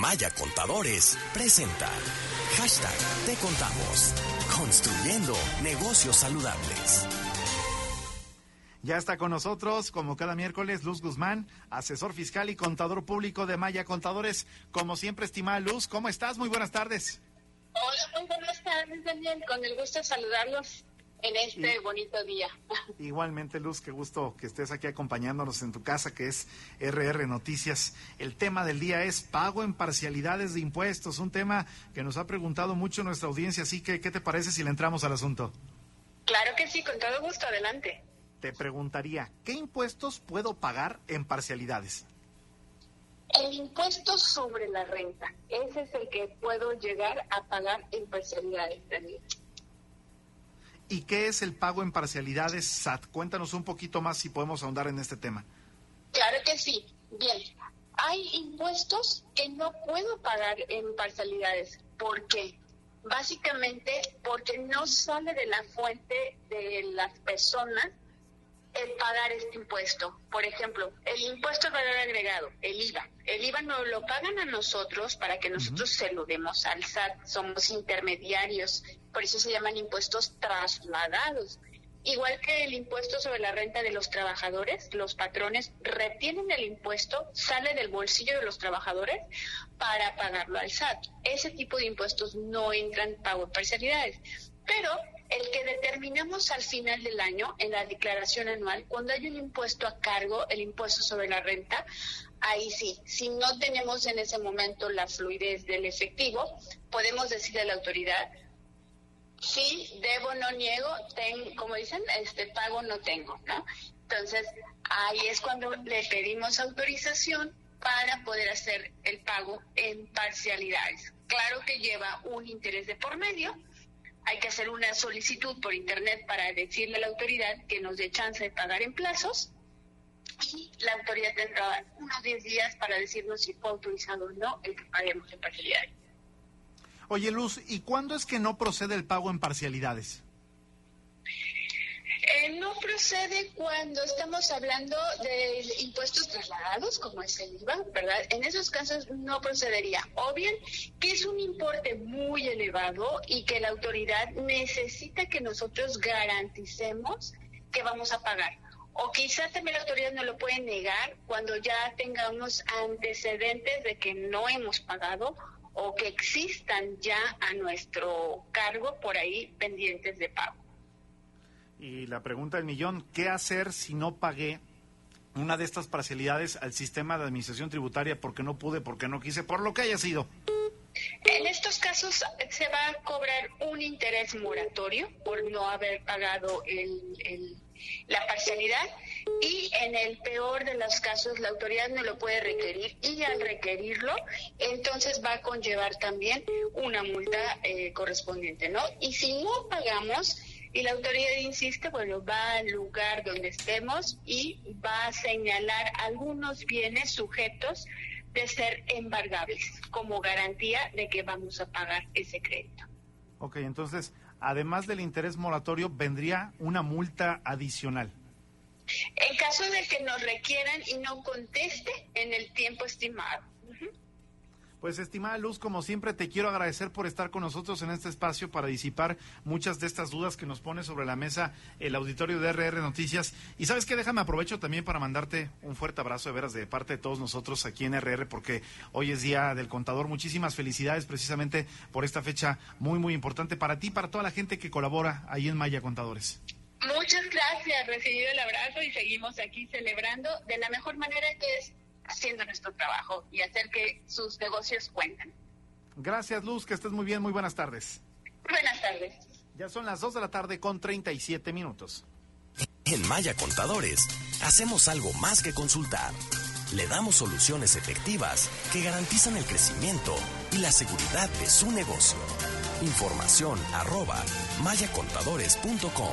Maya Contadores presenta hashtag Te Contamos, construyendo negocios saludables. Ya está con nosotros, como cada miércoles, Luz Guzmán, asesor fiscal y contador público de Maya Contadores. Como siempre, estimada Luz, ¿cómo estás? Muy buenas tardes. Hola, muy buenas tardes, Daniel. Con el gusto de saludarlos en este bonito día. Igualmente, Luz, qué gusto que estés aquí acompañándonos en tu casa, que es RR Noticias. El tema del día es pago en parcialidades de impuestos, un tema que nos ha preguntado mucho nuestra audiencia, así que, ¿qué te parece si le entramos al asunto? Claro que sí, con todo gusto, adelante. Te preguntaría, ¿qué impuestos puedo pagar en parcialidades? El impuesto sobre la renta, ese es el que puedo llegar a pagar en parcialidades, Daniel. ¿Y qué es el pago en parcialidades SAT? Cuéntanos un poquito más si podemos ahondar en este tema. Claro que sí. Bien, hay impuestos que no puedo pagar en parcialidades. ¿Por qué? Básicamente porque no sale de la fuente de las personas el pagar este impuesto. Por ejemplo, el impuesto al valor agregado, el IVA. El IVA no lo pagan a nosotros para que nosotros se lo demos al SAT. Somos intermediarios, por eso se llaman impuestos trasladados. Igual que el impuesto sobre la renta de los trabajadores, los patrones retienen el impuesto, sale del bolsillo de los trabajadores para pagarlo al SAT. Ese tipo de impuestos no entran pago en parcialidades. Pero el que determinamos al final del año en la declaración anual, cuando hay un impuesto a cargo, el impuesto sobre la renta, ahí sí, si no tenemos en ese momento la fluidez del efectivo, podemos decirle a la autoridad, sí, debo, no niego, como dicen, este pago no tengo, ¿no? Entonces, ahí es cuando le pedimos autorización para poder hacer el pago en parcialidades. Claro que lleva un interés de por medio, hay que hacer una solicitud por internet para decirle a la autoridad que nos dé chance de pagar en plazos y la autoridad tendrá unos 10 días para decirnos si fue autorizado o no el que paguemos en parcialidades. Oye, Luz, ¿y cuándo es que no procede el pago en parcialidades? No procede cuando estamos hablando de impuestos trasladados, como es el IVA, ¿verdad? En esos casos no procedería. O bien que es un importe muy elevado y que la autoridad necesita que nosotros garanticemos que vamos a pagar. O quizá también la autoridad no lo puede negar cuando ya tengamos antecedentes de que no hemos pagado o que existan ya a nuestro cargo por ahí pendientes de pago. Y la pregunta del millón, ¿qué hacer si no pagué una de estas parcialidades al sistema de administración tributaria porque no pude, porque no quise, por lo que haya sido? En estos casos se va a cobrar un interés moratorio por no haber pagado el, la parcialidad y en el peor de los casos la autoridad no lo puede requerir y al requerirlo entonces va a conllevar también una multa eh, correspondiente, ¿no? Y si no pagamos y la autoridad insiste, bueno, va al lugar donde estemos y va a señalar algunos bienes sujetos de ser embargables como garantía de que vamos a pagar ese crédito. Ok, entonces, además del interés moratorio, vendría una multa adicional. En caso de que nos requieran y no conteste en el tiempo estimado. Pues estimada Luz, como siempre te quiero agradecer por estar con nosotros en este espacio para disipar muchas de estas dudas que nos pone sobre la mesa el auditorio de RR Noticias. Y sabes qué, déjame aprovecho también para mandarte un fuerte abrazo de veras de parte de todos nosotros aquí en RR porque hoy es Día del Contador. Muchísimas felicidades precisamente por esta fecha muy, muy importante para ti, para toda la gente que colabora ahí en Maya Contadores. Muchas gracias, recibido el abrazo y seguimos aquí celebrando de la mejor manera que es nuestro trabajo y hacer que sus negocios cuenten. Gracias, Luz, que estés muy bien. Muy buenas tardes. Buenas tardes. Ya son las 2 de la tarde con 37 minutos. En Maya Contadores, hacemos algo más que consultar. Le damos soluciones efectivas que garantizan el crecimiento y la seguridad de su negocio. Información arroba mayacontadores.com.